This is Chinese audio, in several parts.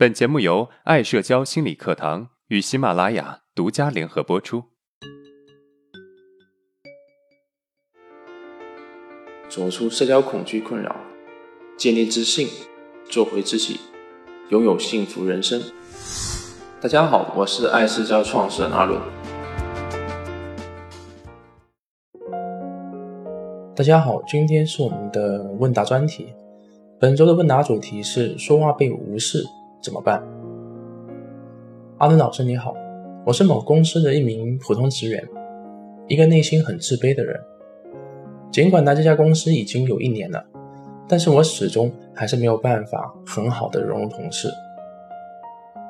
本节目由爱社交心理课堂与喜马拉雅独家联合播出。走出社交恐惧困扰，建立自信，做回自己，拥有幸福人生。大家好，我是爱社交创始人阿伦。大家好，今天是我们的问答专题。本周的问答主题是：说话被无视怎么办？阿伦老师你好，我是某公司的一名普通职员，一个内心很自卑的人。尽管来这家公司已经有一年了，但是我始终还是没有办法很好的融入同事。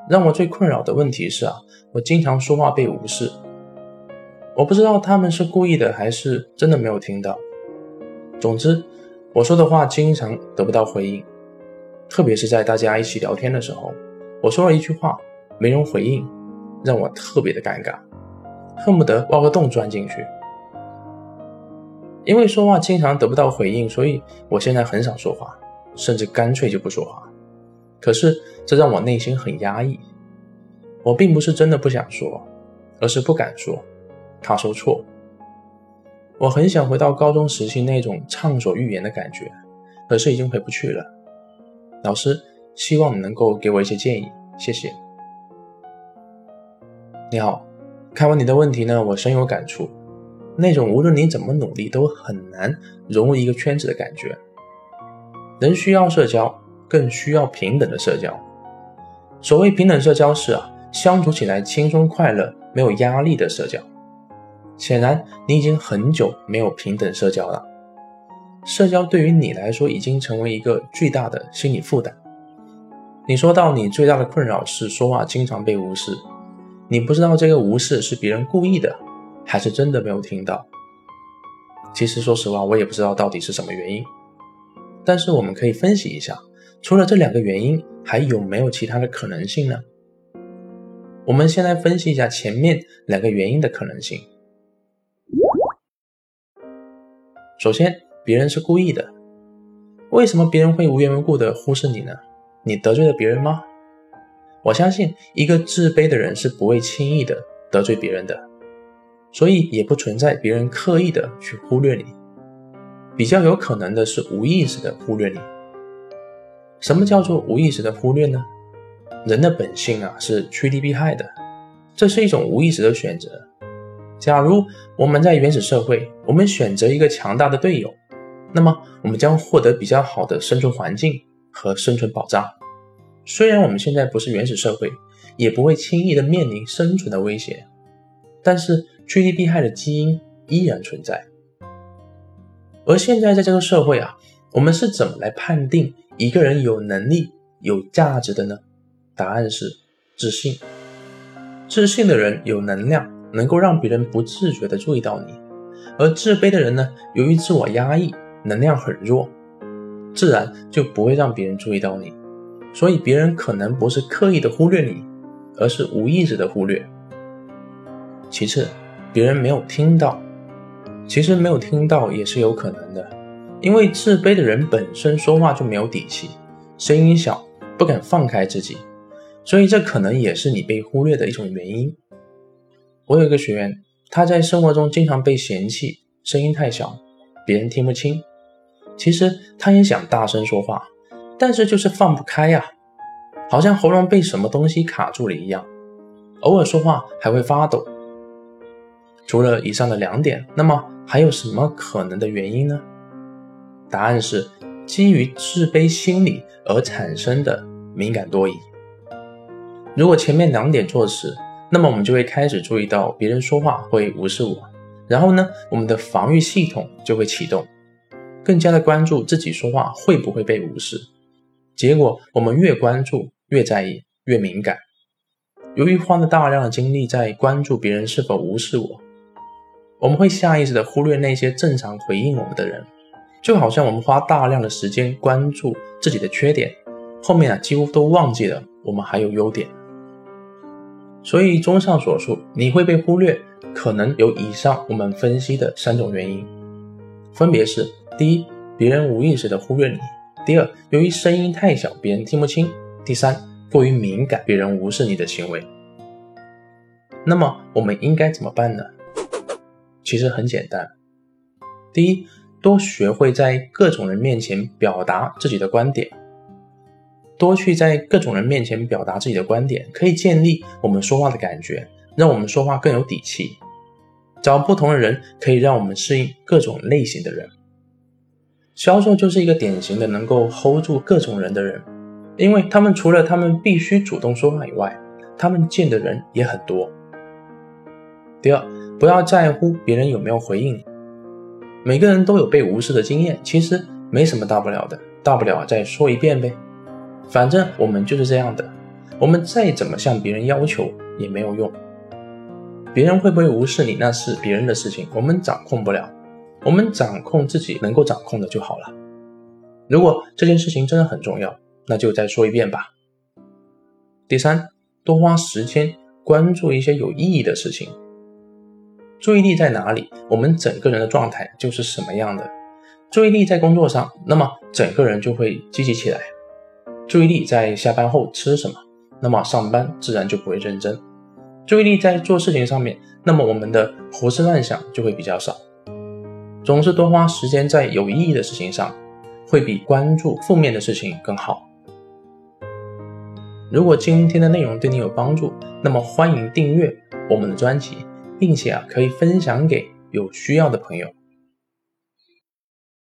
让我最困扰的问题是啊，我经常说话被无视。我不知道他们是故意的还是真的没有听到。总之。我说的话经常得不到回应，特别是在大家一起聊天的时候，我说了一句话，没人回应，让我特别的尴尬，恨不得挖个洞钻进去。因为说话经常得不到回应，所以我现在很少说话，甚至干脆就不说话。可是这让我内心很压抑。我并不是真的不想说，而是不敢说，怕说错。我很想回到高中时期那种畅所欲言的感觉，可是已经回不去了。老师，希望你能够给我一些建议，谢谢。你好，看完你的问题呢，我深有感触。那种无论你怎么努力都很难融入一个圈子的感觉。人需要社交，更需要平等的社交。所谓平等社交是啊，相处起来轻松快乐、没有压力的社交。显然，你已经很久没有平等社交了。社交对于你来说已经成为一个巨大的心理负担。你说到你最大的困扰是说话经常被无视，你不知道这个无视是别人故意的，还是真的没有听到。其实说实话，我也不知道到底是什么原因。但是我们可以分析一下，除了这两个原因，还有没有其他的可能性呢？我们先来分析一下前面两个原因的可能性。首先，别人是故意的。为什么别人会无缘无故的忽视你呢？你得罪了别人吗？我相信，一个自卑的人是不会轻易的得罪别人的，所以也不存在别人刻意的去忽略你。比较有可能的是无意识的忽略你。什么叫做无意识的忽略呢？人的本性啊是趋利避害的，这是一种无意识的选择。假如我们在原始社会，我们选择一个强大的队友，那么我们将获得比较好的生存环境和生存保障。虽然我们现在不是原始社会，也不会轻易的面临生存的威胁，但是趋利避害的基因依然存在。而现在在这个社会啊，我们是怎么来判定一个人有能力、有价值的呢？答案是自信。自信的人有能量。能够让别人不自觉的注意到你，而自卑的人呢，由于自我压抑，能量很弱，自然就不会让别人注意到你。所以别人可能不是刻意的忽略你，而是无意识的忽略。其次，别人没有听到，其实没有听到也是有可能的，因为自卑的人本身说话就没有底气，声音小，不敢放开自己，所以这可能也是你被忽略的一种原因。我有一个学员，他在生活中经常被嫌弃，声音太小，别人听不清。其实他也想大声说话，但是就是放不开呀，好像喉咙被什么东西卡住了一样，偶尔说话还会发抖。除了以上的两点，那么还有什么可能的原因呢？答案是基于自卑心理而产生的敏感多疑。如果前面两点做实，那么我们就会开始注意到别人说话会无视我，然后呢，我们的防御系统就会启动，更加的关注自己说话会不会被无视。结果我们越关注、越在意、越敏感。由于花了大量的精力在关注别人是否无视我，我们会下意识的忽略那些正常回应我们的人，就好像我们花大量的时间关注自己的缺点，后面啊几乎都忘记了我们还有优点。所以，综上所述，你会被忽略，可能有以上我们分析的三种原因，分别是：第一，别人无意识的忽略你；第二，由于声音太小，别人听不清；第三，过于敏感别人无视你的行为。那么我们应该怎么办呢？其实很简单，第一，多学会在各种人面前表达自己的观点。多去在各种人面前表达自己的观点，可以建立我们说话的感觉，让我们说话更有底气。找不同的人，可以让我们适应各种类型的人。销售就是一个典型的能够 hold 住各种人的人，因为他们除了他们必须主动说话以外，他们见的人也很多。第二，不要在乎别人有没有回应你。每个人都有被无视的经验，其实没什么大不了的，大不了再说一遍呗。反正我们就是这样的，我们再怎么向别人要求也没有用。别人会不会无视你，那是别人的事情，我们掌控不了。我们掌控自己能够掌控的就好了。如果这件事情真的很重要，那就再说一遍吧。第三，多花时间关注一些有意义的事情。注意力在哪里，我们整个人的状态就是什么样的。注意力在工作上，那么整个人就会积极起来。注意力在下班后吃什么，那么上班自然就不会认真。注意力在做事情上面，那么我们的胡思乱想就会比较少。总是多花时间在有意义的事情上，会比关注负面的事情更好。如果今天的内容对你有帮助，那么欢迎订阅我们的专辑，并且啊可以分享给有需要的朋友。